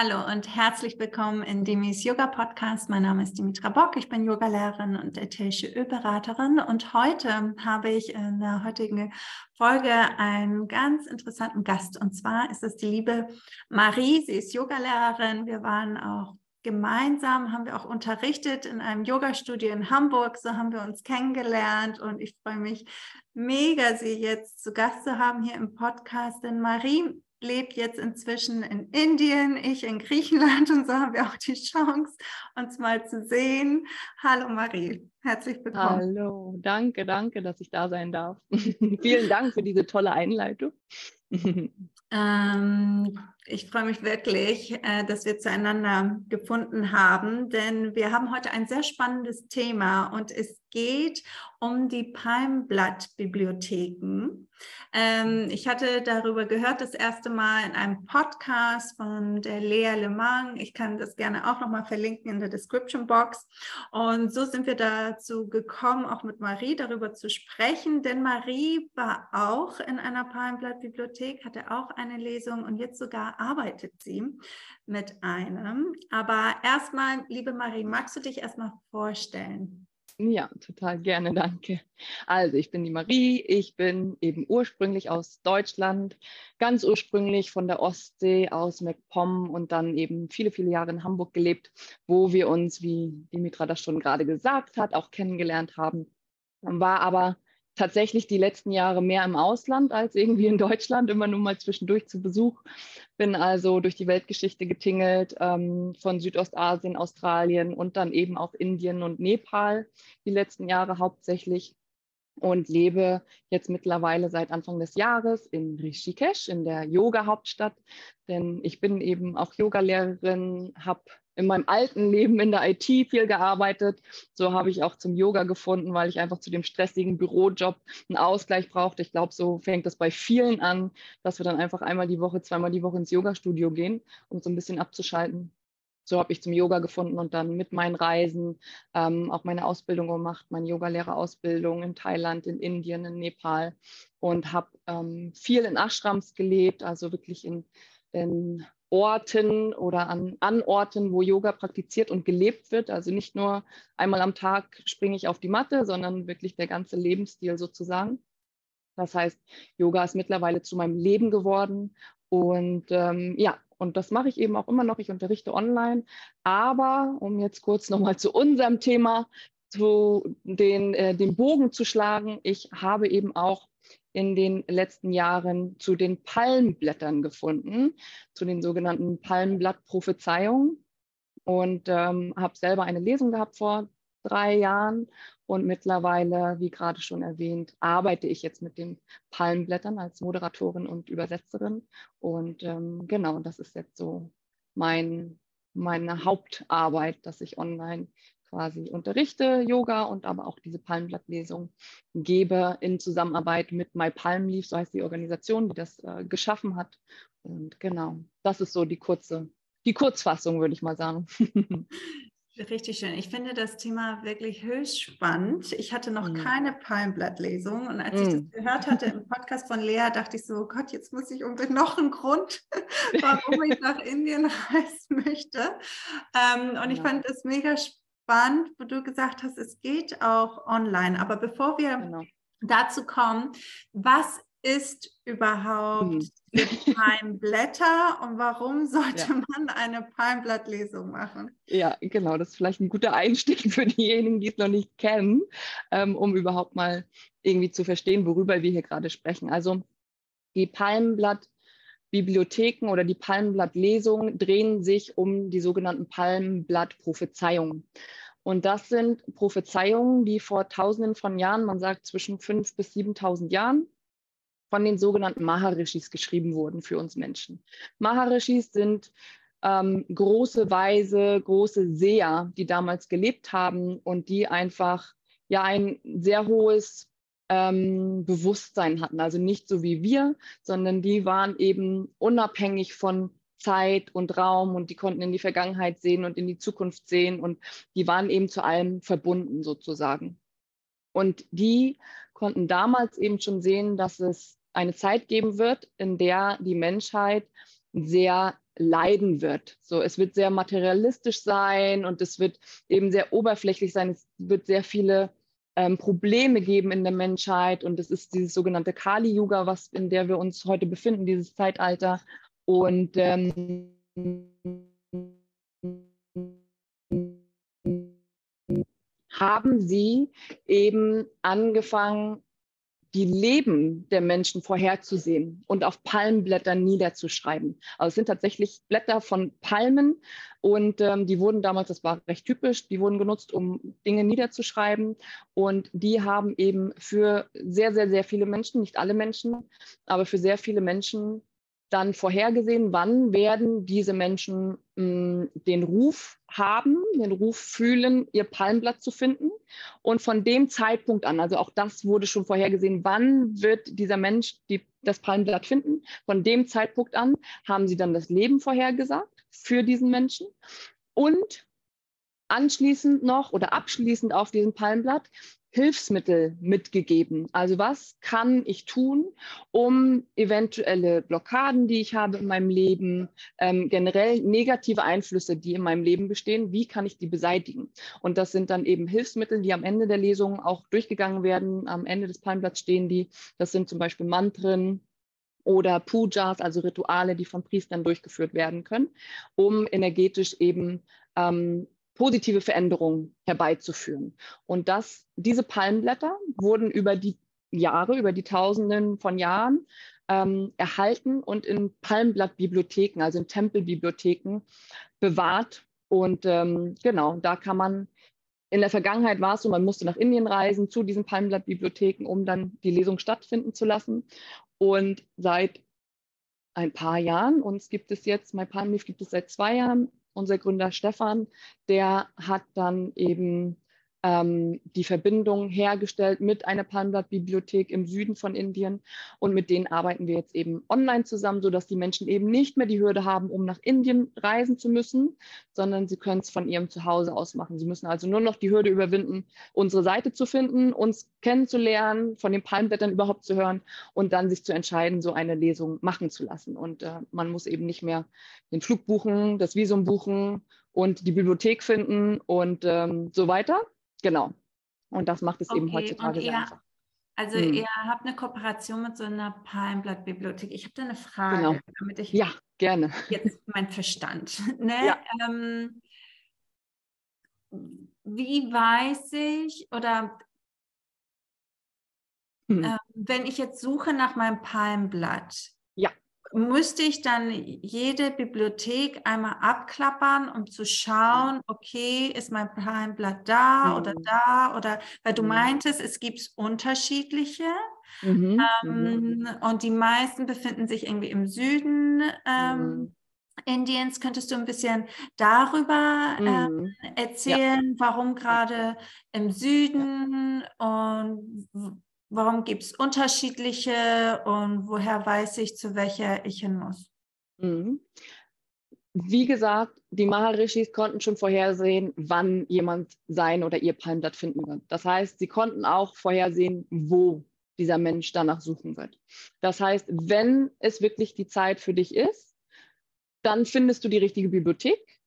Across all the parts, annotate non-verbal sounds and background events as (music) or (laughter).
Hallo und herzlich willkommen in Demis Yoga Podcast. Mein Name ist Dimitra Bock. Ich bin Yogalehrerin und ätherische Ölberaterin. Und heute habe ich in der heutigen Folge einen ganz interessanten Gast. Und zwar ist es die liebe Marie. Sie ist Yogalehrerin. Wir waren auch gemeinsam, haben wir auch unterrichtet in einem Yogastudio in Hamburg. So haben wir uns kennengelernt. Und ich freue mich mega, Sie jetzt zu Gast zu haben hier im Podcast. Denn Marie lebt jetzt inzwischen in Indien, ich in Griechenland (laughs) und so haben wir auch die Chance, uns mal zu sehen. Hallo Marie, herzlich willkommen. Hallo, danke, danke, dass ich da sein darf. (laughs) Vielen Dank für diese tolle Einleitung. (laughs) ähm, ich freue mich wirklich, äh, dass wir zueinander gefunden haben, denn wir haben heute ein sehr spannendes Thema und es geht um die Palmblatt-Bibliotheken. Ähm, ich hatte darüber gehört das erste Mal in einem Podcast von der Lea Lemang. Ich kann das gerne auch nochmal verlinken in der Description Box. Und so sind wir dazu gekommen, auch mit Marie darüber zu sprechen, denn Marie war auch in einer Palmblatt-Bibliothek, hatte auch eine Lesung und jetzt sogar arbeitet sie mit einem. Aber erstmal, liebe Marie, magst du dich erstmal vorstellen? Ja, total gerne, danke. Also, ich bin die Marie, ich bin eben ursprünglich aus Deutschland, ganz ursprünglich von der Ostsee aus MacPom und dann eben viele, viele Jahre in Hamburg gelebt, wo wir uns, wie Dimitra das schon gerade gesagt hat, auch kennengelernt haben. War aber tatsächlich die letzten Jahre mehr im Ausland als irgendwie in Deutschland, immer nur mal zwischendurch zu Besuch. Bin also durch die Weltgeschichte getingelt, ähm, von Südostasien, Australien und dann eben auch Indien und Nepal die letzten Jahre hauptsächlich und lebe jetzt mittlerweile seit Anfang des Jahres in Rishikesh, in der Yoga-Hauptstadt. Denn ich bin eben auch Yogalehrerin, habe in meinem alten Leben in der IT viel gearbeitet. So habe ich auch zum Yoga gefunden, weil ich einfach zu dem stressigen Bürojob einen Ausgleich brauchte. Ich glaube, so fängt das bei vielen an, dass wir dann einfach einmal die Woche, zweimal die Woche ins Yogastudio gehen, um so ein bisschen abzuschalten. So habe ich zum Yoga gefunden und dann mit meinen Reisen ähm, auch meine Ausbildung gemacht, meine Yogalehrerausbildung in Thailand, in Indien, in Nepal und habe ähm, viel in Ashrams gelebt, also wirklich in, in Orten oder an, an Orten, wo Yoga praktiziert und gelebt wird. Also nicht nur einmal am Tag springe ich auf die Matte, sondern wirklich der ganze Lebensstil sozusagen. Das heißt, Yoga ist mittlerweile zu meinem Leben geworden. Und ähm, ja, und das mache ich eben auch immer noch. Ich unterrichte online. Aber um jetzt kurz nochmal zu unserem Thema zu den, äh, den Bogen zu schlagen, ich habe eben auch in den letzten Jahren zu den Palmblättern gefunden, zu den sogenannten Palmblattprophezeiungen. Und ähm, habe selber eine Lesung gehabt vor drei Jahren. Und mittlerweile, wie gerade schon erwähnt, arbeite ich jetzt mit den Palmblättern als Moderatorin und Übersetzerin. Und ähm, genau, das ist jetzt so mein, meine Hauptarbeit, dass ich online quasi unterrichte Yoga und aber auch diese Palmblattlesung gebe in Zusammenarbeit mit My Palm Leaf, so heißt die Organisation, die das äh, geschaffen hat. Und genau, das ist so die kurze, die Kurzfassung, würde ich mal sagen. (laughs) Richtig schön. Ich finde das Thema wirklich höchst spannend. Ich hatte noch mm. keine Palmblattlesung und als mm. ich das mhm. gehört hatte im (laughs) Podcast von Lea, dachte ich so, Gott, jetzt muss ich unbedingt noch einen Grund, (laughs) warum ich nach Indien reisen möchte. Ähm, und ich fand das mega spannend spannend, wo du gesagt hast, es geht auch online. Aber bevor wir genau. dazu kommen, was ist überhaupt hm. Palmblätter und warum (laughs) sollte ja. man eine Palmblattlesung machen? Ja, genau, das ist vielleicht ein guter Einstieg für diejenigen, die es noch nicht kennen, ähm, um überhaupt mal irgendwie zu verstehen, worüber wir hier gerade sprechen. Also die Palmblatt Bibliotheken oder die Palmblattlesungen drehen sich um die sogenannten Palmblattprophezeiungen. Und das sind Prophezeiungen, die vor Tausenden von Jahren, man sagt zwischen 5.000 bis 7.000 Jahren, von den sogenannten Maharishis geschrieben wurden für uns Menschen. Maharishis sind ähm, große Weise, große Seher, die damals gelebt haben und die einfach ja ein sehr hohes ähm, Bewusstsein hatten. Also nicht so wie wir, sondern die waren eben unabhängig von Zeit und Raum und die konnten in die Vergangenheit sehen und in die Zukunft sehen und die waren eben zu allem verbunden sozusagen. Und die konnten damals eben schon sehen, dass es eine Zeit geben wird, in der die Menschheit sehr leiden wird. So, es wird sehr materialistisch sein und es wird eben sehr oberflächlich sein. Es wird sehr viele ähm, Probleme geben in der Menschheit und es ist dieses sogenannte Kali-Yuga, was in der wir uns heute befinden, dieses Zeitalter. Und ähm, haben sie eben angefangen, die Leben der Menschen vorherzusehen und auf Palmblättern niederzuschreiben. Also es sind tatsächlich Blätter von Palmen und ähm, die wurden damals, das war recht typisch, die wurden genutzt, um Dinge niederzuschreiben und die haben eben für sehr, sehr, sehr viele Menschen, nicht alle Menschen, aber für sehr viele Menschen dann vorhergesehen, wann werden diese Menschen mh, mm, den Ruf haben, den Ruf fühlen, ihr Palmblatt zu finden. Und von dem Zeitpunkt an, also auch das wurde schon vorhergesehen, wann wird dieser Mensch die, das Palmblatt finden. Von dem Zeitpunkt an haben sie dann das Leben vorhergesagt für diesen Menschen. Und anschließend noch oder abschließend auf diesem Palmblatt Hilfsmittel mitgegeben. Also was kann ich tun, um eventuelle Blockaden, die ich habe in meinem Leben, ähm, generell negative Einflüsse, die in meinem Leben bestehen, wie kann ich die beseitigen? Und das sind dann eben Hilfsmittel, die am Ende der Lesung auch durchgegangen werden. Am Ende des Palmblatts stehen die. Das sind zum Beispiel Mantren, oder Pujas, also Rituale, die von Priestern durchgeführt werden können, um energetisch eben ähm, positive Veränderungen herbeizuführen. Und das, diese Palmblätter wurden über die Jahre, über die Tausenden von Jahren ähm, erhalten und in Palmblattbibliotheken, also in Tempelbibliotheken bewahrt. Und ähm, genau, da kann man, in der Vergangenheit war es so, man musste nach Indien reisen zu diesen Palmblattbibliotheken, um dann die Lesung stattfinden zu lassen. Und seit ein paar Jahren, uns gibt es jetzt, My Palm Leaf gibt es seit zwei Jahren, unser Gründer Stefan, der hat dann eben ähm, die Verbindung hergestellt mit einer Palmblatt-Bibliothek im Süden von Indien. Und mit denen arbeiten wir jetzt eben online zusammen, sodass die Menschen eben nicht mehr die Hürde haben, um nach Indien reisen zu müssen, sondern sie können es von ihrem Zuhause aus machen. Sie müssen also nur noch die Hürde überwinden, unsere Seite zu finden, uns kennenzulernen, von den Palmblättern überhaupt zu hören und dann sich zu entscheiden, so eine Lesung machen zu lassen. Und äh, man muss eben nicht mehr den Flug buchen, das Visum buchen und die Bibliothek finden und ähm, so weiter, Genau. Und das macht es okay. eben heutzutage sehr einfach. Also hm. ihr habt eine Kooperation mit so einer Palmblattbibliothek. Ich habe da eine Frage, genau. damit ich ja, gerne. jetzt mein Verstand. (laughs) Ne? Ja. Ähm, wie weiß ich oder hm. äh, wenn ich jetzt suche nach meinem Palmblatt, müsste ich dann jede Bibliothek einmal abklappern, um zu schauen, okay, ist mein Palmblatt da mhm. oder da oder weil du mhm. meintest, es gibt unterschiedliche mhm. ähm, mhm. und die meisten befinden sich irgendwie im Süden. Ähm, mhm. Indiens, könntest du ein bisschen darüber ähm, erzählen, ja. warum gerade im Süden und Warum gibt es unterschiedliche und woher weiß ich, zu welcher ich hin muss? Mhm. Wie gesagt, die Maharishis konnten schon vorhersehen, wann jemand sein oder ihr Palmblatt finden wird. Das heißt, sie konnten auch vorhersehen, wo dieser Mensch danach suchen wird. Das heißt, wenn es wirklich die Zeit für dich ist, dann findest du die richtige Bibliothek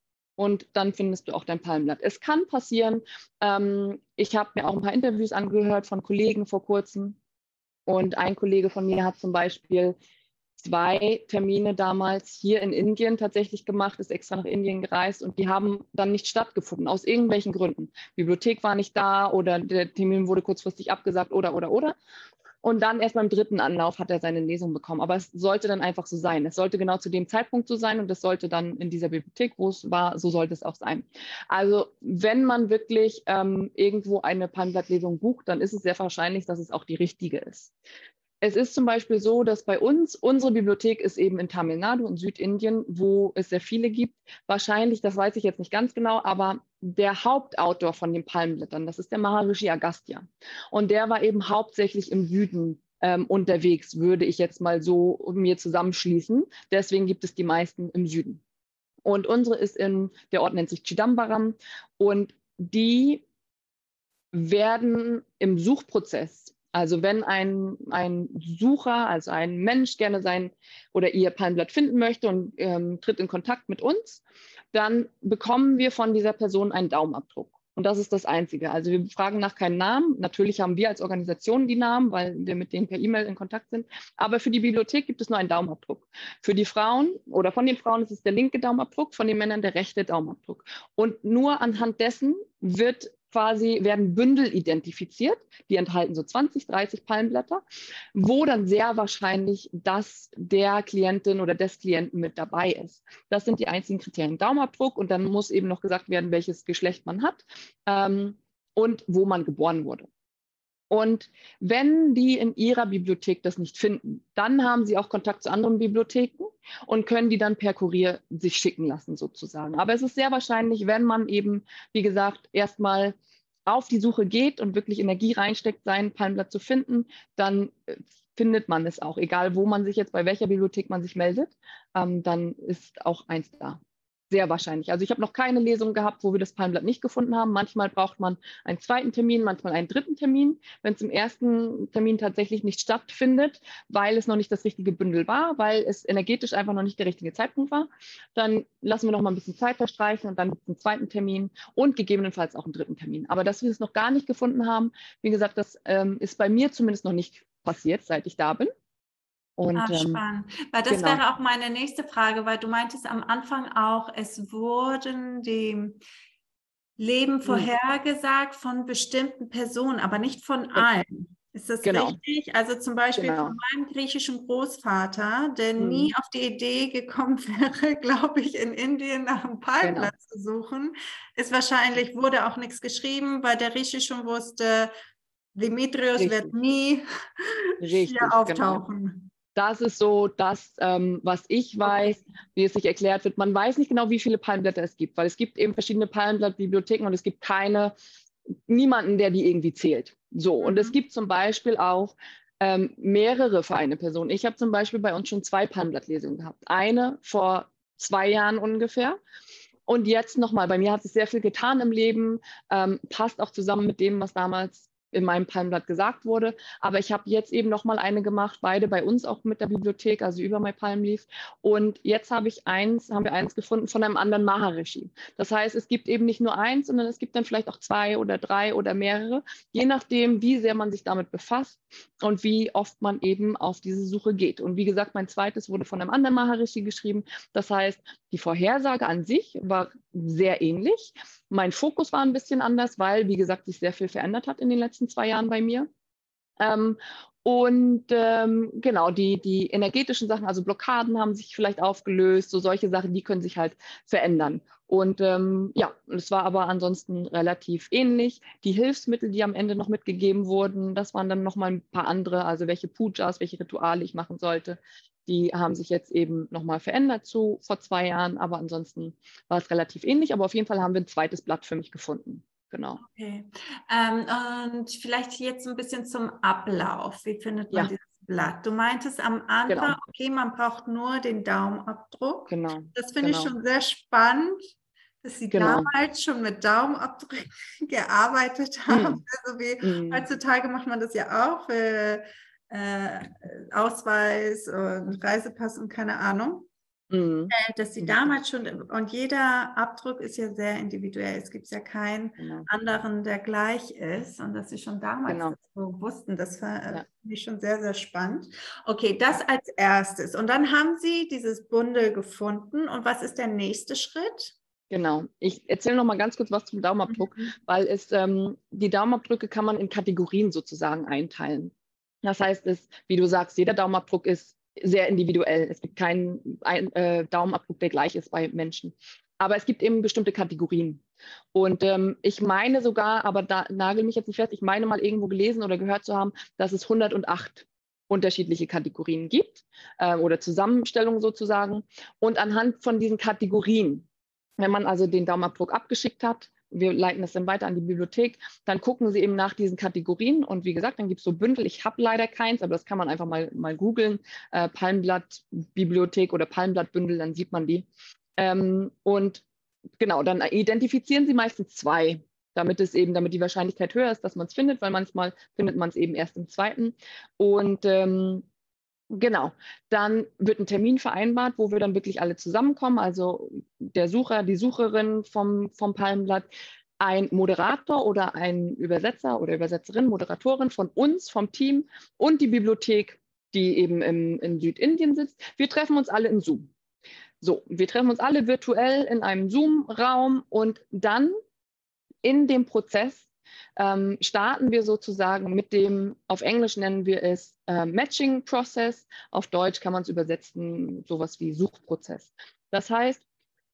und dann findest du auch dein Palmblatt. Es kann passieren, ähm, ich habe mir auch ein paar Interviews angehört von Kollegen vor kurzem und ein Kollege von mir hat zum Beispiel zwei Termine damals hier in Indien tatsächlich gemacht, ist extra nach Indien gereist und die haben dann nicht stattgefunden, aus irgendwelchen Gründen. Bibliothek war nicht da oder der Termin wurde kurzfristig abgesagt oder, oder, oder. Und dann erst beim dritten Anlauf hat er seine Lesung bekommen. Aber es sollte dann einfach so sein. Es sollte genau zu dem Zeitpunkt so sein und es sollte dann in dieser Bibliothek, wo es war, so sollte es auch sein. Also wenn man wirklich ähm, irgendwo eine Palmblattlesung bucht, dann ist es sehr wahrscheinlich, dass es auch die richtige ist. Es ist zum Beispiel so, dass bei uns, unsere Bibliothek ist eben in Tamil Nadu in Südindien, wo es sehr viele gibt. Wahrscheinlich, das weiß ich jetzt nicht ganz genau, aber der Hauptautor von den Palmblättern, das ist der Maharishi Agastya. Und der war eben hauptsächlich im Süden ähm, unterwegs, würde ich jetzt mal so mir zusammenschließen. Deswegen gibt es die meisten im Süden. Und unsere ist in, der Ort nennt sich Chidambaram und die werden im Suchprozess Also wenn ein, ein Sucher, also ein Mensch gerne sein oder ihr Palmblatt finden möchte und ähm, tritt in Kontakt mit uns, dann bekommen wir von dieser Person einen Daumenabdruck. Und das ist das Einzige. Also wir fragen nach keinen Namen. Natürlich haben wir als Organisation die Namen, weil wir mit denen per E-Mail in Kontakt sind. Aber für die Bibliothek gibt es nur einen Daumenabdruck. Für die Frauen oder von den Frauen ist es der linke Daumenabdruck, von den Männern der rechte Daumenabdruck. Und nur anhand dessen wird quasi werden Bündel identifiziert, die enthalten so 20, 30 Palmblätter, wo dann sehr wahrscheinlich das der Klientin oder des Klienten mit dabei ist. Das sind die einzigen Kriterien. Daumenabdruck und dann muss eben noch gesagt werden, welches Geschlecht man hat ähm, und wo man geboren wurde. Und wenn die in ihrer Bibliothek das nicht finden, dann haben sie auch Kontakt zu anderen Bibliotheken und können die dann per Kurier sich schicken lassen sozusagen. Aber es ist sehr wahrscheinlich, wenn man eben, wie gesagt, erstmal auf die Suche geht und wirklich Energie reinsteckt, sein Palmblatt zu finden, dann äh, findet man es auch, egal wo man sich jetzt, bei welcher Bibliothek man sich meldet, ähm, dann ist auch eins da sehr wahrscheinlich. Also ich habe noch keine Lesung gehabt, wo wir das Palmblatt nicht gefunden haben. Manchmal braucht man einen zweiten Termin, manchmal einen dritten Termin, wenn es im ersten Termin tatsächlich nicht stattfindet, weil es noch nicht das richtige Bündel war, weil es energetisch einfach noch nicht der richtige Zeitpunkt war. Dann lassen wir noch mal ein bisschen Zeit verstreichen und dann einen zweiten Termin und gegebenenfalls auch einen dritten Termin. Aber dass wir es noch gar nicht gefunden haben, wie gesagt, das ähm, ist bei mir zumindest noch nicht passiert, seit ich da bin. Und, ah, spannend. Weil das genau. wäre auch meine nächste Frage, weil du meintest am Anfang auch, es wurden die Leben hm. vorhergesagt von bestimmten Personen, aber nicht von allen. Ist das genau. richtig? Also zum Beispiel genau. von meinem griechischen Großvater, der hm. nie auf die Idee gekommen (laughs) wäre, glaube ich, in Indien nach einem genau. zu suchen, ist wahrscheinlich, wurde auch nichts geschrieben, weil der Grieche schon wusste, Demetrius Richtig. wird nie (laughs) Richtig, hier genau. auftauchen das ist so das, ähm, was ich weiß, wie es sich erklärt wird. Man weiß nicht genau, wie viele Palmblätter es gibt, weil es gibt eben verschiedene Palmblattbibliotheken und es gibt keine, niemanden, der die irgendwie zählt. So, und es mhm. gibt zum Beispiel auch ähm, mehrere für eine Person. Ich habe zum Beispiel bei uns schon zwei Palmblattlesungen gehabt. Eine vor zwei Jahren ungefähr. Und jetzt nochmal, bei mir hat sich sehr viel getan im Leben, ähm, passt auch zusammen mit dem, was damals in meinem Palmblatt gesagt wurde. Aber ich habe jetzt eben noch mal eine gemacht, beide bei uns auch mit der Bibliothek, also über My Palm Leaf. Und jetzt habe ich eins, haben wir eins gefunden von einem anderen Maharishi. Das heißt, es gibt eben nicht nur eins, sondern es gibt dann vielleicht auch zwei oder drei oder mehrere, je nachdem, wie sehr man sich damit befasst und wie oft man eben auf diese Suche geht. Und wie gesagt, mein zweites wurde von einem anderen Maharishi geschrieben. Das heißt, die Vorhersage an sich war sehr ähnlich. Mein Fokus war ein bisschen anders, weil, wie gesagt, sich sehr viel verändert hat in den letzten zwei Jahren bei mir. Ähm, und ähm, genau, die, die energetischen Sachen, also Blockaden haben sich vielleicht aufgelöst, so solche Sachen, die können sich halt verändern. Und ähm, ja, es war aber ansonsten relativ ähnlich. Die Hilfsmittel, die am Ende noch mitgegeben wurden, das waren dann nochmal ein paar andere, also welche Pujas, welche Rituale ich machen sollte. Die haben sich jetzt eben nochmal verändert zu vor zwei Jahren, aber ansonsten war es relativ ähnlich. Aber auf jeden Fall haben wir ein zweites Blatt für mich gefunden. Genau. Okay. Ähm, und vielleicht jetzt ein bisschen zum Ablauf. Wie findet man ja. dieses Blatt? Du meintest am Anfang, genau. okay, man braucht nur den Daumenabdruck. Genau. Das finde genau. ich schon sehr spannend dass sie genau. damals schon mit Daumenabdrücken (laughs) gearbeitet haben. Mm. Also wie mm. heutzutage macht man das ja auch für äh, Ausweis und Reisepass und keine Ahnung. Mhm. Äh, dass sie damals schon, und jeder Abdruck ist ja sehr individuell. Es gibt ja keinen genau. anderen, der gleich ist. Und dass sie schon damals genau. so wussten, das war äh, ja. ich schon sehr, sehr spannend. Okay, das als erstes. Und dann haben sie dieses Bundel gefunden. Und was ist der nächste Schritt? Genau. Ich erzähle noch mal ganz kurz was zum Daumenabdruck, mhm. weil es ähm, die Daumenabdrücke kann man in Kategorien sozusagen einteilen. Das heißt, es, wie du sagst, jeder Daumenabdruck ist sehr individuell. Es gibt keinen ein, äh, Daumenabdruck, der gleich ist bei Menschen. Aber es gibt eben bestimmte Kategorien. Und ähm, ich meine sogar, aber da nagel mich jetzt nicht fest, ich meine mal irgendwo gelesen oder gehört zu haben, dass es 108 unterschiedliche Kategorien gibt äh, oder Zusammenstellungen sozusagen. Und anhand von diesen Kategorien, wenn man also den Daumenabdruck abgeschickt hat, wir leiten das dann weiter an die Bibliothek, dann gucken sie eben nach diesen Kategorien und wie gesagt, dann gibt es so Bündel. Ich habe leider keins, aber das kann man einfach mal, mal googeln. Äh, Palmblatt Bibliothek oder Palmblattbündel, dann sieht man die. Ähm, und genau, dann identifizieren sie meistens zwei damit es eben, damit die Wahrscheinlichkeit höher ist, dass man es findet, weil manchmal findet man es eben erst im zweiten. Und ähm, Genau, dann wird ein Termin vereinbart, wo wir dann wirklich alle zusammenkommen, also der Sucher, die Sucherin vom, vom Palmblatt, ein Moderator oder ein Übersetzer oder Übersetzerin, Moderatorin von uns, vom Team und die Bibliothek, die eben im, in Südindien sitzt. Wir treffen uns alle in Zoom. So, wir treffen uns alle virtuell in einem Zoom-Raum und dann in dem Prozess ähm, starten wir sozusagen mit dem, auf Englisch nennen wir es äh, Matching Process, auf Deutsch kann man es übersetzen, sowas wie Suchprozess. Das heißt,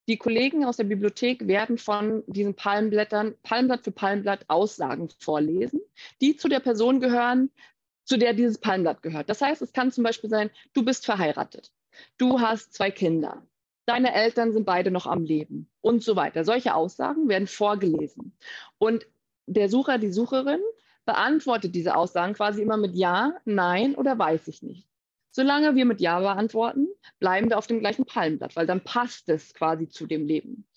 die Kollegen aus der Bibliothek werden von diesen Palmblättern, Palmblatt für Palmblatt Aussagen vorlesen, die zu der Person gehören, zu der dieses Palmblatt gehört. Das heißt, es kann zum Beispiel sein, du bist verheiratet, du hast zwei Kinder, deine Eltern sind beide noch am Leben und so weiter. Solche Aussagen werden vorgelesen. Und der Sucher, die Sucherin beantwortet diese Aussagen quasi immer mit Ja, Nein oder weiß ich nicht. Solange wir mit Ja beantworten, bleiben wir auf dem gleichen Palmblatt, weil dann passt es quasi zu dem Leben.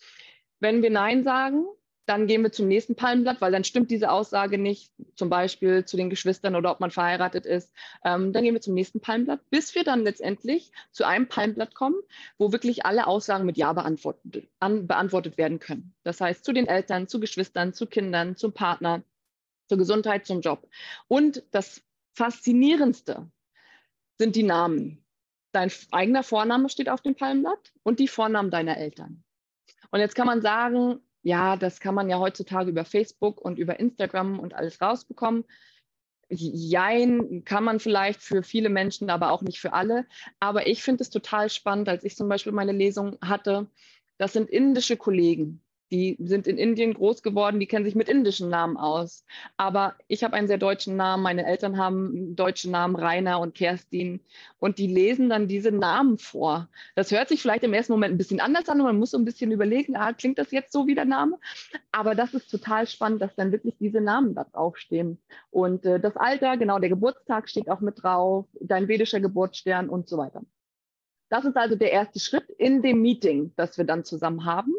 Wenn wir Nein sagen, dann gehen wir zum nächsten Palmblatt, weil dann stimmt diese Aussage nicht, zum Beispiel zu den Geschwistern oder ob man verheiratet ist. Ähm, dann gehen wir zum nächsten Palmblatt, bis wir dann letztendlich zu einem Palmblatt kommen, wo wirklich alle Aussagen mit Ja beantwortet, an, beantwortet werden können. Das heißt, zu den Eltern, zu Geschwistern, zu Kindern, zum Partner, zur Gesundheit, zum Job. Und das Faszinierendste sind die Namen. Dein eigener Vorname steht auf dem Palmblatt und die Vornamen deiner Eltern. Und jetzt kann man sagen, ja, das kann man ja heutzutage über Facebook und über Instagram und alles rausbekommen. Jein, kann man vielleicht für viele Menschen, aber auch nicht für alle. Aber ich finde es total spannend, als ich zum Beispiel meine Lesung hatte. Das sind indische Kollegen, die sind in Indien groß geworden, die kennen sich mit indischen Namen aus. Aber ich habe einen sehr deutschen Namen, meine Eltern haben deutsche Namen, Rainer und Kerstin. Und die lesen dann diese Namen vor. Das hört sich vielleicht im ersten Moment ein bisschen anders an und man muss so ein bisschen überlegen, ah, klingt das jetzt so wie der Name? Aber das ist total spannend, dass dann wirklich diese Namen da draufstehen. Und äh, das Alter, genau, der Geburtstag steht auch mit drauf, dein vedischer Geburtsstern und so weiter. Das ist also der erste Schritt in dem Meeting, das wir dann zusammen haben.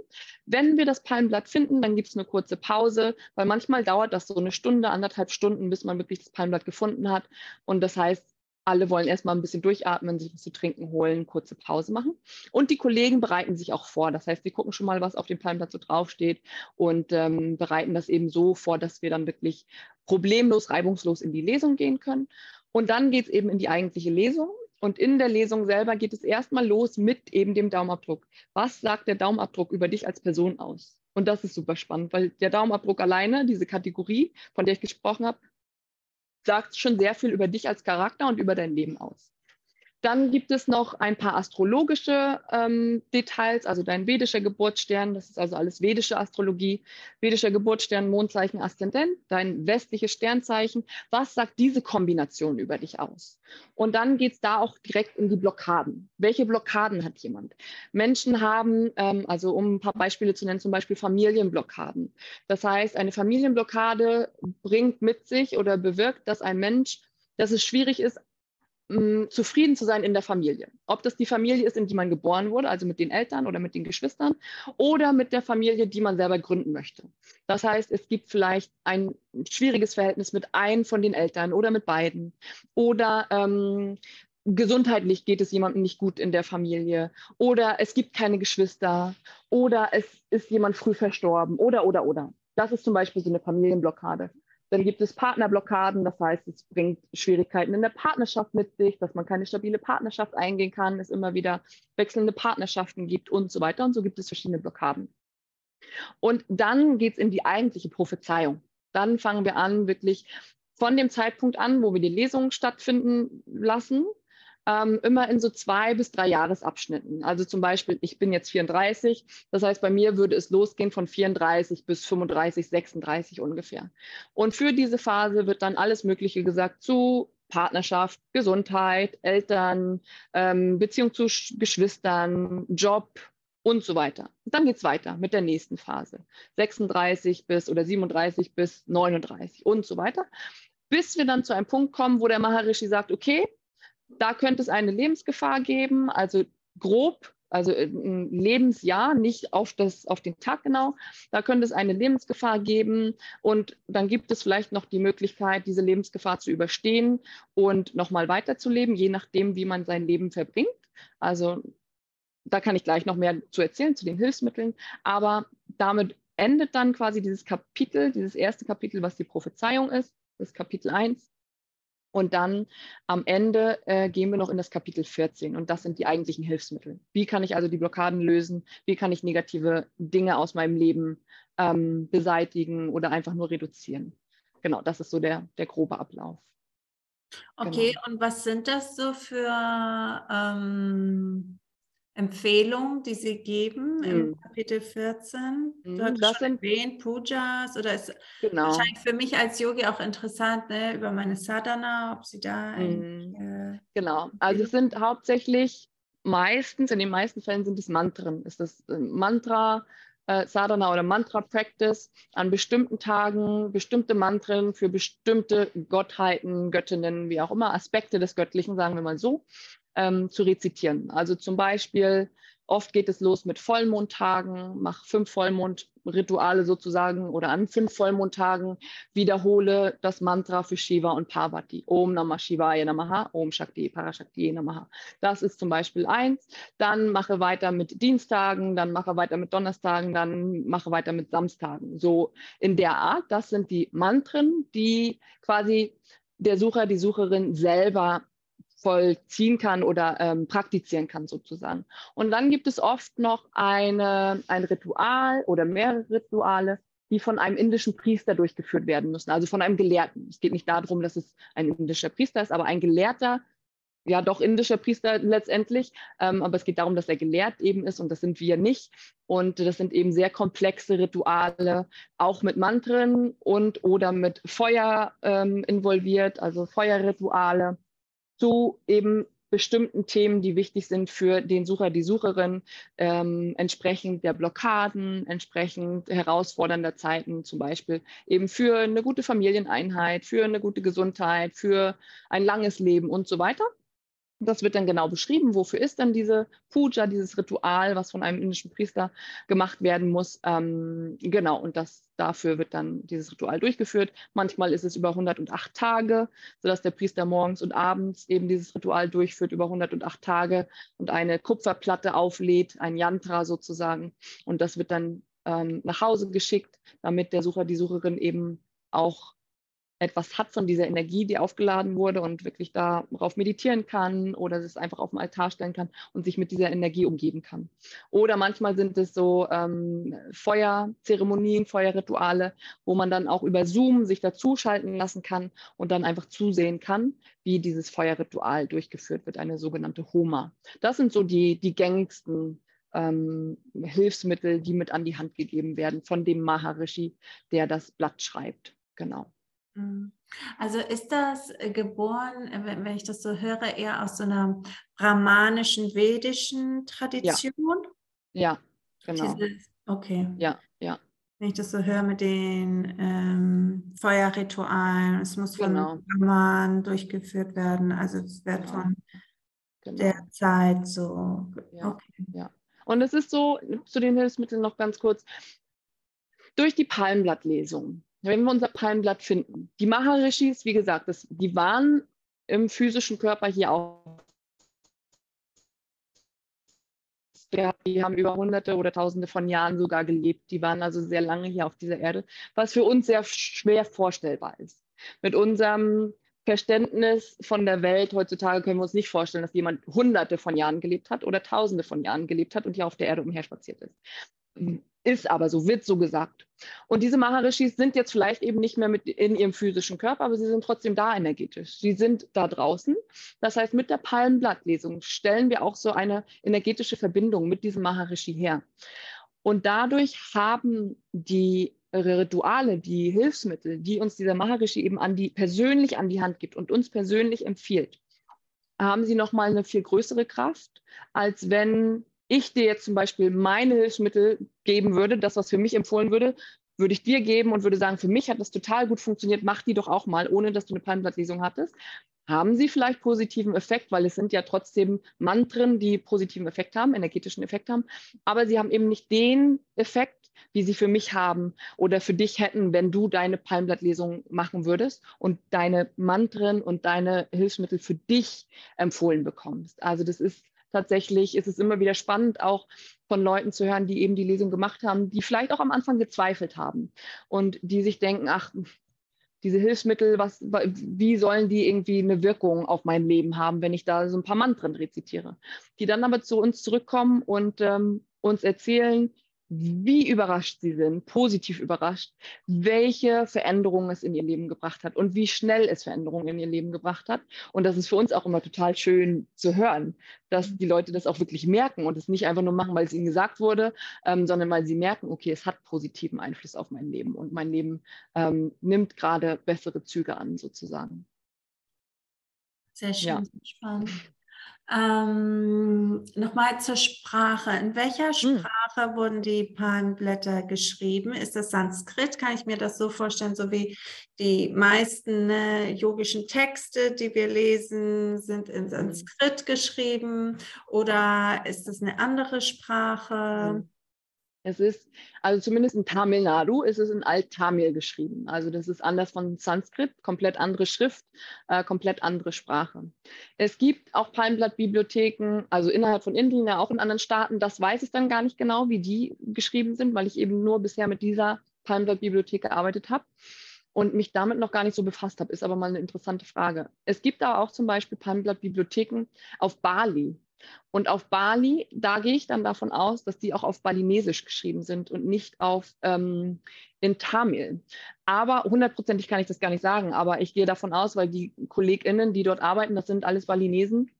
Wenn wir das Palmblatt finden, dann gibt es eine kurze Pause, weil manchmal dauert das so eine Stunde, anderthalb Stunden, bis man wirklich das Palmblatt gefunden hat. Und das heißt, alle wollen erstmal ein bisschen durchatmen, sich was zu trinken holen, kurze Pause machen. Und die Kollegen bereiten sich auch vor. Das heißt, sie gucken schon mal, was auf dem Palmblatt so draufsteht und ähm, bereiten das eben so vor, dass wir dann wirklich problemlos, reibungslos in die Lesung gehen können. Und dann geht es eben in die eigentliche Lesung. Und in der Lesung selber geht es erstmal los mit eben dem Daumenabdruck. Was sagt der Daumenabdruck über dich als Person aus? Und das ist super spannend, weil der Daumenabdruck alleine, diese Kategorie, von der ich gesprochen habe, sagt schon sehr viel über dich als Charakter und über dein Leben aus. Dann gibt es noch ein paar astrologische ähm, Details, also dein vedischer Geburtsstern, das ist also alles vedische Astrologie, vedischer Geburtsstern, Mondzeichen, Aszendent, dein westliches Sternzeichen. Was sagt diese Kombination über dich aus? Und dann geht es da auch direkt in die Blockaden. Welche Blockaden hat jemand? Menschen haben, ähm, also um ein paar Beispiele zu nennen, zum Beispiel Familienblockaden. Das heißt, eine Familienblockade bringt mit sich oder bewirkt, dass ein Mensch dass es schwierig ist, mh, zufrieden zu sein in der Familie. Ob das die Familie ist, in die man geboren wurde, also mit den Eltern oder mit den Geschwistern, oder mit der Familie, die man selber gründen möchte. Das heißt, es gibt vielleicht ein schwieriges Verhältnis mit einem von den Eltern oder mit beiden. Oder ähm, gesundheitlich geht es jemandem nicht gut in der Familie oder es gibt keine Geschwister oder es ist jemand früh verstorben oder oder oder. Das ist zum Beispiel so eine Familienblockade. Dann gibt es Partnerblockaden, das heißt, es bringt Schwierigkeiten in der Partnerschaft mit sich, dass man keine stabile Partnerschaft eingehen kann, es immer wieder wechselnde Partnerschaften gibt und so weiter. Und so gibt es verschiedene Blockaden. Und dann geht es in die eigentliche Prophezeiung. Dann fangen wir an, wirklich von dem Zeitpunkt an, wo wir die Lesungen stattfinden lassen, ähm, immer in so zwei bis drei Jahresabschnitten. Also zum Beispiel, ich bin jetzt 34, das heißt, bei mir würde es losgehen von 34 bis 35, 36 ungefähr. Und für diese Phase wird dann alles Mögliche gesagt zu Partnerschaft, Gesundheit, Eltern, ähm, Beziehung zu Geschwistern, Job, und so weiter. Dann geht es weiter mit der nächsten Phase. 36 bis oder 37 bis 39 und so weiter. Bis wir dann zu einem Punkt kommen, wo der Maharishi sagt, okay, da könnte es eine Lebensgefahr geben. Also grob also ein Lebensjahr, nicht auf, das, auf den Tag genau. Da könnte es eine Lebensgefahr geben und dann gibt es vielleicht noch die Möglichkeit, diese Lebensgefahr zu überstehen und nochmal weiterzuleben, je nachdem, wie man sein Leben verbringt. Also da kann ich gleich noch mehr zu erzählen, zu den Hilfsmitteln. Aber damit endet dann quasi dieses Kapitel, dieses erste Kapitel, was die Prophezeiung ist, das Kapitel 1. Und dann am Ende äh, gehen wir noch in das Kapitel 14 und das sind die eigentlichen Hilfsmittel. Wie kann ich also die Blockaden lösen? Wie kann ich negative Dinge aus meinem Leben ähm, beseitigen oder einfach nur reduzieren? Genau, das ist so der, der grobe Ablauf. Okay, genau. und was sind das so für ähm, Empfehlungen, die Sie geben mhm. im Kapitel 14? Du mhm, hast das schon sind erwähnt, Pujas oder ist genau. wahrscheinlich für mich als Yogi auch interessant, ne, über meine Sadhana, ob Sie da mhm. äh, Genau, also es sind hauptsächlich meistens, in den meisten Fällen sind es Mantren. Ist das äh, Mantra, äh, Sadhana oder Mantra-Practice an bestimmten Tagen, bestimmte Mantren für bestimmte Gottheiten, Göttinnen, wie auch immer, Aspekte des Göttlichen, sagen wir mal so ähm, zu rezitieren. Also zum Beispiel, oft geht es los mit Vollmondtagen, mach fünf Vollmondrituale sozusagen oder an fünf Vollmondtagen wiederhole das Mantra für Shiva und Parvati. Om Namah Shivaya Namaha, Om Shakti Parashakti Namaha. Das ist zum Beispiel eins. Dann mache weiter mit Dienstagen, dann mache weiter mit Donnerstagen, dann mache weiter mit Samstagen. So in der Art. Das sind die Mantren, die quasi der Sucher, die Sucherin selber vollziehen kann oder ähm, praktizieren kann sozusagen. Und dann gibt es oft noch eine, ein Ritual oder mehrere Rituale, die von einem indischen Priester durchgeführt werden müssen, also von einem Gelehrten. Es geht nicht darum, dass es ein indischer Priester ist, aber ein Gelehrter, ja doch indischer Priester letztendlich, ähm, aber es geht darum, dass er gelehrt eben ist und das sind wir nicht. Und das sind eben sehr komplexe Rituale, auch mit Mantren und oder mit Feuer ähm, involviert, also Feuerrituale zu eben bestimmten Themen, die wichtig sind für den Sucher, die Sucherin, ähm, entsprechend der Blockaden, entsprechend herausfordernder Zeiten, zum Beispiel eben für eine gute Familieneinheit, für eine gute Gesundheit, für ein langes Leben und so weiter. Das wird dann genau beschrieben, wofür ist dann diese Puja, dieses Ritual, was von einem indischen Priester gemacht werden muss. Ähm, genau, und das, dafür wird dann dieses Ritual durchgeführt. Manchmal ist es über 108 Tage, sodass der Priester morgens und abends eben dieses Ritual durchführt über 108 Tage und eine Kupferplatte auflädt, ein Yantra sozusagen. Und das wird dann ähm, nach Hause geschickt, damit der Sucher, die Sucherin eben auch etwas hat von dieser Energie, die aufgeladen wurde und wirklich darauf meditieren kann oder es einfach auf dem Altar stellen kann und sich mit dieser Energie umgeben kann. Oder manchmal sind es so ähm, Feuerzeremonien, Feuerrituale, wo man dann auch über Zoom sich dazuschalten lassen kann und dann einfach zusehen kann, wie dieses Feuerritual durchgeführt wird, eine sogenannte Homa. Das sind so die, die gängigsten ähm, Hilfsmittel, die mit an die Hand gegeben werden von dem Maharishi, der das Blatt schreibt. Genau. Mhm. Also ist das äh, geboren, äh, wenn ich das so höre, eher aus so einer brahmanischen, vedischen Tradition? Ja, ja genau. Dieses, okay. Ja, ja. Wenn ich das so höre mit den ähm, Feuerritualen, es muss von genau. Brahman durchgeführt werden, also es wird genau. von genau. der Zeit so. Ja, okay. ja. Und es ist so, zu den Hilfsmitteln noch ganz kurz, durch die Palmblattlesung wenn wir unser Palmblatt finden. Die Maharishis, wie gesagt, das, die waren im physischen Körper hier auch. Die haben über hunderte oder tausende von Jahren sogar gelebt. Die waren also sehr lange hier auf dieser Erde, was für uns sehr schwer vorstellbar ist. Mit unserem Verständnis von der Welt heutzutage können wir uns nicht vorstellen, dass jemand hunderte von Jahren gelebt hat oder tausende von Jahren gelebt hat und hier auf der Erde umherspaziert ist ist aber so, wird so gesagt. Und diese Maharishis sind jetzt vielleicht eben nicht mehr mit in ihrem physischen Körper, aber sie sind trotzdem da energetisch. Sie sind da draußen. Das heißt, mit der Palmblattlesung stellen wir auch so eine energetische Verbindung mit diesem Maharishi her. Und dadurch haben die Rituale, die Hilfsmittel, die uns dieser Maharishi eben an die, persönlich an die Hand gibt und uns persönlich empfiehlt, haben sie nochmal eine viel größere Kraft, als wenn ich dir jetzt zum Beispiel meine Hilfsmittel geben würde, das, was für mich empfohlen würde, würde ich dir geben und würde sagen, für mich hat das total gut funktioniert, mach die doch auch mal, ohne dass du eine Palmblattlesung hattest, haben sie vielleicht positiven Effekt, weil es sind ja trotzdem Mantren, die positiven Effekt haben, energetischen Effekt haben, aber sie haben eben nicht den Effekt, wie sie für mich haben oder für dich hätten, wenn du deine Palmblattlesung machen würdest und deine Mantren und deine Hilfsmittel für dich empfohlen bekommst. Also das ist tatsächlich, ist es immer wieder spannend, auch von Leuten zu hören, die eben die Lesung gemacht haben, die vielleicht auch am Anfang gezweifelt haben und die sich denken, ach, diese Hilfsmittel, was, wie sollen die irgendwie eine Wirkung auf mein Leben haben, wenn ich da so ein paar Mantren rezitiere? Die dann aber zu uns zurückkommen und ähm, uns erzählen, wie überrascht sie sind, positiv überrascht, welche Veränderungen es in ihr Leben gebracht hat und wie schnell es Veränderungen in ihr Leben gebracht hat. Und das ist für uns auch immer total schön zu hören, dass die Leute das auch wirklich merken und es nicht einfach nur machen, weil es ihnen gesagt wurde, ähm, sondern weil sie merken, okay, es hat positiven Einfluss auf mein Leben und mein Leben ähm, nimmt gerade bessere Züge an, sozusagen. Sehr schön, ja. spannend. Ähm, Nochmal zur Sprache. In welcher hm. Sprache hm. wurden die Palmblätter geschrieben? Ist das Sanskrit? Kann ich mir das so vorstellen, so wie die meisten äh, yogischen Texte, die wir lesen, sind in hm. Sanskrit geschrieben? Oder ist das eine andere Sprache? Hm. Es ist, also zumindest in Tamil Nadu ist es in Alt-Tamil geschrieben. Also das ist anders von Sanskrit, komplett andere Schrift, äh, komplett andere Sprache. Es gibt auch Palmblatt-Bibliotheken, also innerhalb von Indien, ja auch in anderen Staaten. Das weiß ich dann gar nicht genau, wie die geschrieben sind, weil ich eben nur bisher mit dieser Palmblatt-Bibliothek gearbeitet habe und mich damit noch gar nicht so befasst habe. Ist aber mal eine interessante Frage. Es gibt aber auch zum Beispiel Palmblatt-Bibliotheken auf Bali. Und auf Bali, da gehe ich dann davon aus, dass die auch auf Balinesisch geschrieben sind und nicht auf ähm, in Tamil. Aber hundertprozentig kann ich das gar nicht sagen, aber ich gehe davon aus, weil die KollegInnen, die dort arbeiten, das sind alles Balinesen.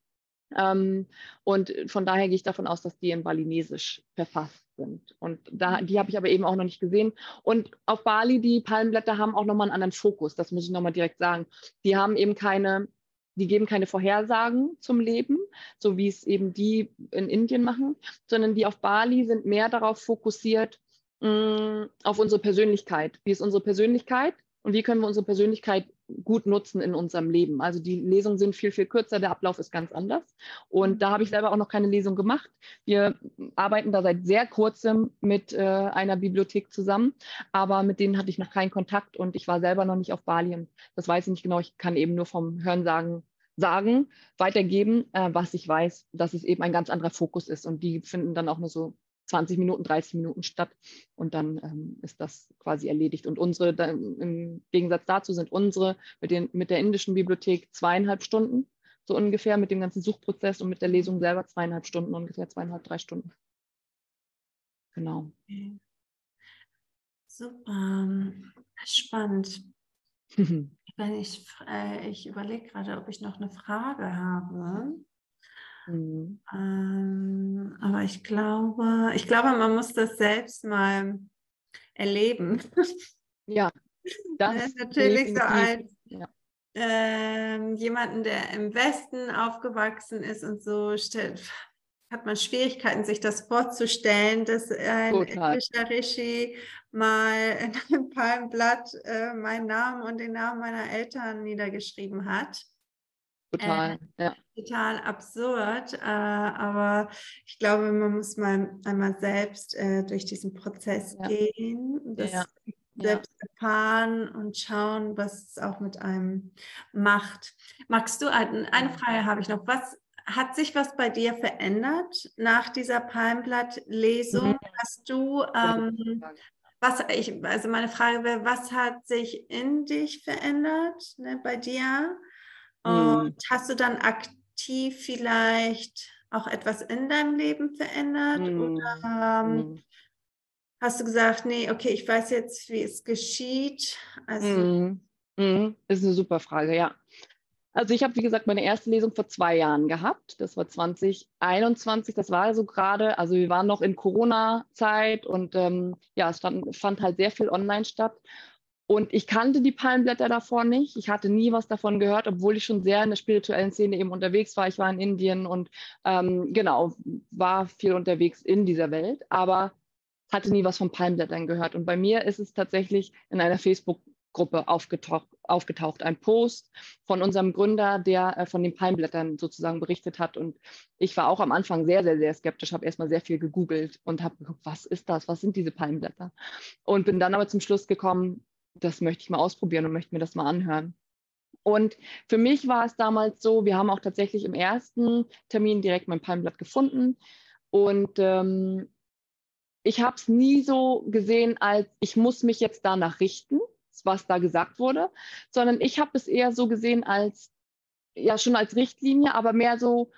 Ähm, und von daher gehe ich davon aus, dass die in Balinesisch verfasst sind. Und da, die habe ich aber eben auch noch nicht gesehen. Und auf Bali, die Palmblätter haben auch nochmal einen anderen Fokus, das muss ich nochmal direkt sagen. Die haben eben keine die geben keine Vorhersagen zum Leben, so wie es eben die in Indien machen, sondern die auf Bali sind mehr darauf fokussiert, mh, mm, auf unsere Persönlichkeit. Wie ist unsere Persönlichkeit und wie können wir unsere Persönlichkeit gut nutzen in unserem Leben? Also die Lesungen sind viel, viel kürzer, der Ablauf ist ganz anders. Und da habe ich selber auch noch keine Lesung gemacht. Wir arbeiten da seit sehr kurzem mit äh, einer Bibliothek zusammen, aber mit denen hatte ich noch keinen Kontakt und ich war selber noch nicht auf Bali und das weiß ich nicht genau. Ich kann eben nur vom Hörensagen sagen, weitergeben, äh, was ich weiß, dass es eben ein ganz anderer Fokus ist. Und die finden dann auch nur so 20 Minuten, 30 Minuten statt und dann ähm, ist das quasi erledigt. Und unsere, dann, im Gegensatz dazu sind unsere mit, den, mit der indischen Bibliothek zweieinhalb Stunden, so ungefähr, mit dem ganzen Suchprozess und mit der Lesung selber zweieinhalb Stunden, ungefähr zweieinhalb, drei Stunden. Genau. Okay. Super, spannend. (laughs) Wenn ich, äh, ich überlege gerade, ob ich noch eine Frage habe. Mhm. Ähm, aber ich glaube, ich glaube, man muss das selbst mal erleben. (laughs) Ja, das ist natürlich so als ja. ähm, jemanden, der im Westen aufgewachsen ist und so stellt, hat man Schwierigkeiten, sich das vorzustellen, dass ein indischer Rishi mal in (laughs) einem Palmblatt äh, meinen Namen und den Namen meiner Eltern niedergeschrieben hat. Total, äh, ja. Total absurd, äh, aber ich glaube, man muss mal einmal selbst äh, durch diesen Prozess ja. gehen, das ja. selbst erfahren und schauen, was es auch mit einem macht. Magst du, eine Frage habe ich noch, was hat sich was bei dir verändert nach dieser Palmblatt-Lesung? Mhm. Hast du, ähm, was ich, also meine Frage wäre, was hat sich in dich verändert ne, bei dir? Und mhm. hast du dann aktiv vielleicht auch etwas in deinem Leben verändert? Mhm. Oder ähm, mhm. hast du gesagt, nee, okay, ich weiß jetzt, wie es geschieht? Also. Das ist eine super Frage, ja. Also ich habe, wie gesagt, meine erste Lesung vor zwei Jahren gehabt. Das war 2021. Das war also gerade, also wir waren noch in Corona-Zeit und ähm, ja, es fand, fand halt sehr viel online statt. Und ich kannte die Palmblätter davor nicht. Ich hatte nie was davon gehört, obwohl ich schon sehr in der spirituellen Szene eben unterwegs war. Ich war in Indien und ähm, genau, war viel unterwegs in dieser Welt, aber hatte nie was von Palmblättern gehört. Und bei mir ist es tatsächlich in einer Facebook Facebook-Gruppe aufgetaucht, aufgetaucht, ein Post von unserem Gründer, der äh, von den Palmblättern sozusagen berichtet hat. Und ich war auch am Anfang sehr, sehr, sehr skeptisch, habe erstmal sehr viel gegoogelt und habe geguckt, was ist das, was sind diese Palmblätter? Und bin dann aber zum Schluss gekommen, das möchte ich mal ausprobieren und möchte mir das mal anhören. Und für mich war es damals so, wir haben auch tatsächlich im ersten Termin direkt mein Palmblatt gefunden. Und ähm, ich habe es nie so gesehen, als ich muss mich jetzt danach richten, was da gesagt wurde, sondern ich habe es eher so gesehen als, ja schon als Richtlinie, aber mehr so,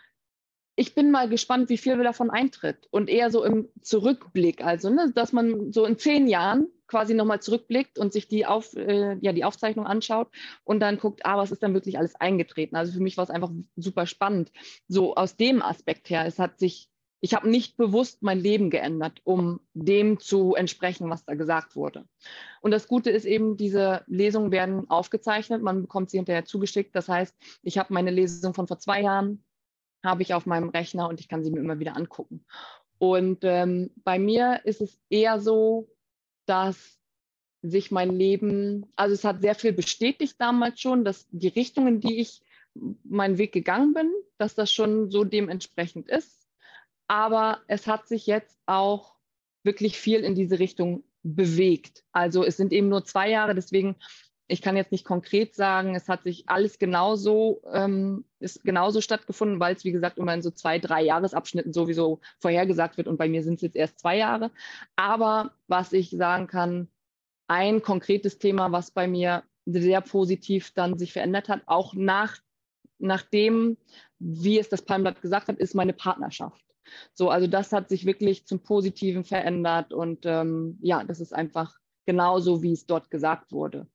ich bin mal gespannt, wie viel davon eintritt und eher so im Zurückblick, also ne, dass man so in zehn Jahren quasi nochmal zurückblickt und sich die, Auf, äh, ja, die Aufzeichnung anschaut und dann guckt, ah, was ist dann wirklich alles eingetreten. Also für mich war es einfach super spannend, so aus dem Aspekt her. Es hat sich ich habe nicht bewusst mein Leben geändert, um dem zu entsprechen, was da gesagt wurde. Und das Gute ist eben, diese Lesungen werden aufgezeichnet, man bekommt sie hinterher zugeschickt. Das heißt, ich habe meine Lesung von vor zwei Jahren, habe ich auf meinem Rechner und ich kann sie mir immer wieder angucken. Und ähm, bei mir ist es eher so, dass sich mein Leben, also es hat sehr viel bestätigt damals schon, dass die Richtungen, die ich meinen Weg gegangen bin, dass das schon so dementsprechend ist aber es hat sich jetzt auch wirklich viel in diese Richtung bewegt. Also es sind eben nur zwei Jahre, deswegen ich kann jetzt nicht konkret sagen, es hat sich alles genauso, ähm, ist genauso stattgefunden, weil es, wie gesagt, immer in so zwei, drei Jahresabschnitten sowieso vorhergesagt wird und bei mir sind es jetzt erst zwei Jahre. Aber was ich sagen kann, ein konkretes Thema, was bei mir sehr positiv dann sich verändert hat, auch nach, nachdem, wie es das Palmblatt gesagt hat, ist meine Partnerschaft. So, also das hat sich wirklich zum Positiven verändert und ähm, ja, das ist einfach genauso, wie es dort gesagt wurde.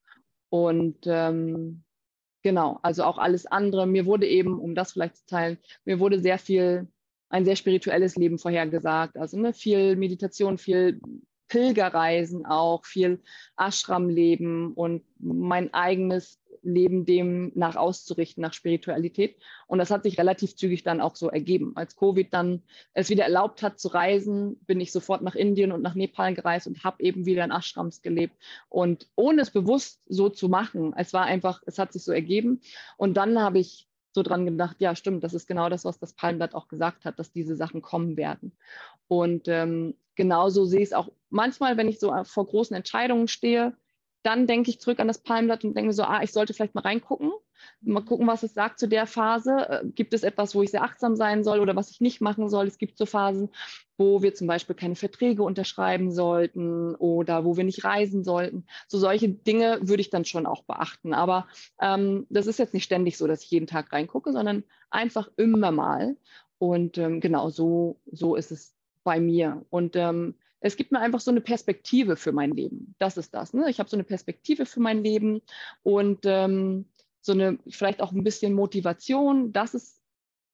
Und ähm, genau, also auch alles andere. Mir wurde eben, um das vielleicht zu teilen, mir wurde sehr viel, ein sehr spirituelles Leben vorhergesagt. Also ne, viel Meditation, viel Pilgerreisen auch, viel Ashram-Leben und mein eigenes Leben dem nach auszurichten, nach Spiritualität. Und das hat sich relativ zügig dann auch so ergeben. Als Covid dann es wieder erlaubt hat zu reisen, bin ich sofort nach Indien und nach Nepal gereist und habe eben wieder in Ashrams gelebt. Und ohne es bewusst so zu machen, es war einfach, es hat sich so ergeben. Und dann habe ich so dran gedacht, ja, stimmt, das ist genau das, was das Palmblatt auch gesagt hat, dass diese Sachen kommen werden. Und ähm, genauso sehe ich es auch manchmal, wenn ich so vor großen Entscheidungen stehe, dann denke ich zurück an das Palmblatt und denke mir so, ah, ich sollte vielleicht mal reingucken, mal gucken, was es sagt zu der Phase. Äh, gibt es etwas, wo ich sehr achtsam sein soll oder was ich nicht machen soll? Es gibt so Phasen, wo wir zum Beispiel keine Verträge unterschreiben sollten oder wo wir nicht reisen sollten. So solche Dinge würde ich dann schon auch beachten. Aber ähm, das ist jetzt nicht ständig so, dass ich jeden Tag reingucke, sondern einfach immer mal. Und ähm, genau so, so ist es bei mir. Und ähm, es gibt mir einfach so eine Perspektive für mein Leben. Das ist das. Ne? Ich habe so eine Perspektive für mein Leben und ähm, so eine vielleicht auch ein bisschen Motivation, dass es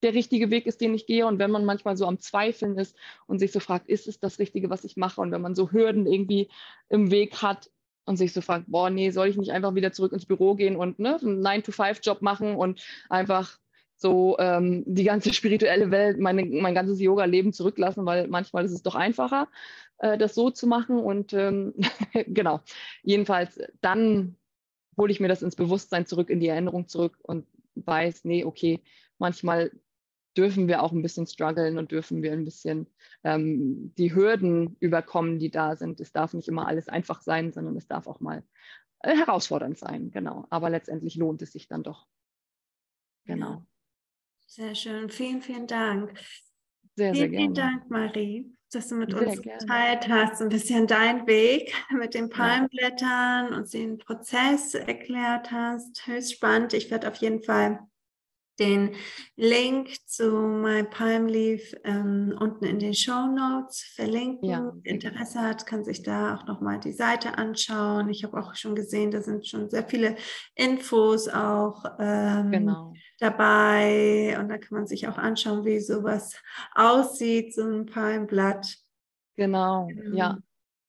der richtige Weg ist, den ich gehe. Und wenn man manchmal so am Zweifeln ist und sich so fragt, ist es das Richtige, was ich mache? Und wenn man so Hürden irgendwie im Weg hat und sich so fragt, boah, nee, soll ich nicht einfach wieder zurück ins Büro gehen und ne, einen 9-to-5-Job machen und einfach so ähm, die ganze (laughs) spirituelle Welt, meine, mein ganzes Yoga-Leben zurücklassen, weil manchmal ist es doch einfacher, äh, das so zu machen. Und ähm, (laughs) genau, jedenfalls dann hole ich mir das ins Bewusstsein zurück, in die Erinnerung zurück und weiß, nee, okay, manchmal dürfen wir auch ein bisschen strugglen und dürfen wir ein bisschen ähm, die Hürden überkommen, die da sind. Es darf nicht immer alles einfach sein, sondern es darf auch mal äh, herausfordernd sein, genau. Aber letztendlich lohnt es sich dann doch. Genau. Sehr schön. Vielen, vielen Dank. Sehr, vielen, sehr gerne. Vielen Dank, Marie, dass du mit sehr uns geteilt hast, ein bisschen deinen Weg mit den Palmblättern und den Prozess erklärt hast. Höchst spannend. Ich werde auf jeden Fall den Link zu My Palm Leaf ähm, unten in den Show Notes verlinken. Ja. Wer Interesse hat, kann sich da auch nochmal die Seite anschauen. Ich habe auch schon gesehen, da sind schon sehr viele Infos auch ähm, genau. dabei. Und da kann man sich auch anschauen, wie sowas aussieht, so ein Palmblatt. Genau, ja.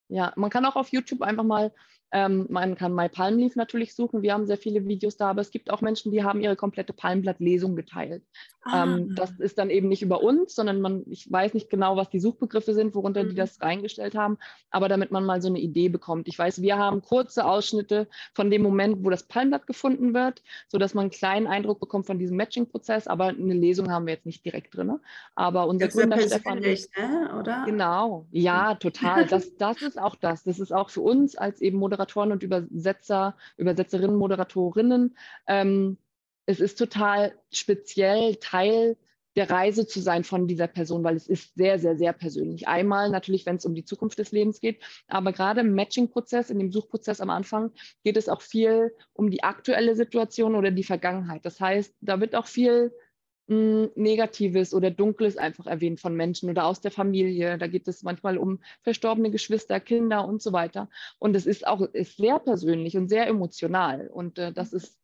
Ja, man kann auch auf YouTube einfach mal Ähm, man kann My Palm Leaf natürlich suchen. Wir haben sehr viele Videos da, aber es gibt auch Menschen, die haben ihre komplette Palmblattlesung geteilt. Ah. Ähm, das ist dann eben nicht über uns, sondern man, ich weiß nicht genau, was die Suchbegriffe sind, worunter mhm. die das reingestellt haben, aber damit man mal so eine Idee bekommt. Ich weiß, wir haben kurze Ausschnitte von dem Moment, wo das Palmblatt gefunden wird, sodass man einen kleinen Eindruck bekommt von diesem Matching-Prozess, aber eine Lesung haben wir jetzt nicht direkt drin. Aber unser Gründer Stefan. Ne, oder? Genau, ja, total. Das, das ist auch das. Das ist auch für uns als eben Moderatoren und Übersetzer, Übersetzerinnen, Moderatorinnen. Ähm, es ist total speziell Teil der Reise zu sein von dieser Person, weil es ist sehr, sehr, sehr persönlich. Einmal natürlich, wenn es um die Zukunft des Lebens geht, aber gerade im Matching-Prozess, in dem Suchprozess am Anfang, geht es auch viel um die aktuelle Situation oder die Vergangenheit. Das heißt, da wird auch viel mh, hm, Negatives oder Dunkles einfach erwähnt von Menschen oder aus der Familie. Da geht es manchmal um verstorbene Geschwister, Kinder und so weiter. Und es ist auch ist sehr persönlich und sehr emotional. Und äh, das ist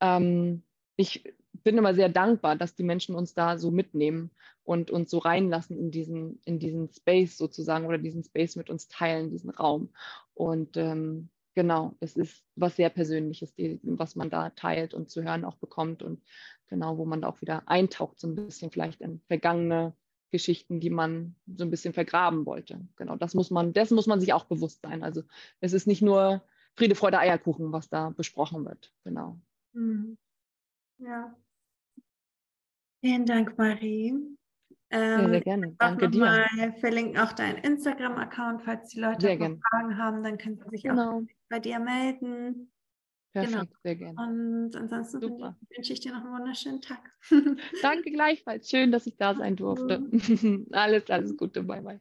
ähm, ich bin immer sehr dankbar, dass die Menschen uns da so mitnehmen und uns so reinlassen in diesen, in diesen Space sozusagen oder diesen Space mit uns teilen, diesen Raum. Und ähm, genau, es ist was sehr Persönliches, die, was man da teilt und zu hören auch bekommt und genau, wo man da auch wieder eintaucht, so ein bisschen vielleicht in vergangene Geschichten, die man so ein bisschen vergraben wollte. Genau, das muss man, dessen muss man sich auch bewusst sein. Also es ist nicht nur Friede, Freude, Eierkuchen, was da besprochen wird. Genau. Mhm. Ja. Vielen Dank, Marie. Ähm, sehr, sehr gerne. Danke dir. Mal verlinken auch deinen Instagram-Account, falls die Leute Fragen haben, dann können sie sich genau. auch bei dir melden. Genau. Perfekt, genau. sehr gerne. Und ansonsten wünsche ich dir noch einen wunderschönen Tag. (laughs) Danke gleichfalls. Schön, dass ich da (laughs) sein durfte. (laughs) alles, alles Gute. Bye, bye.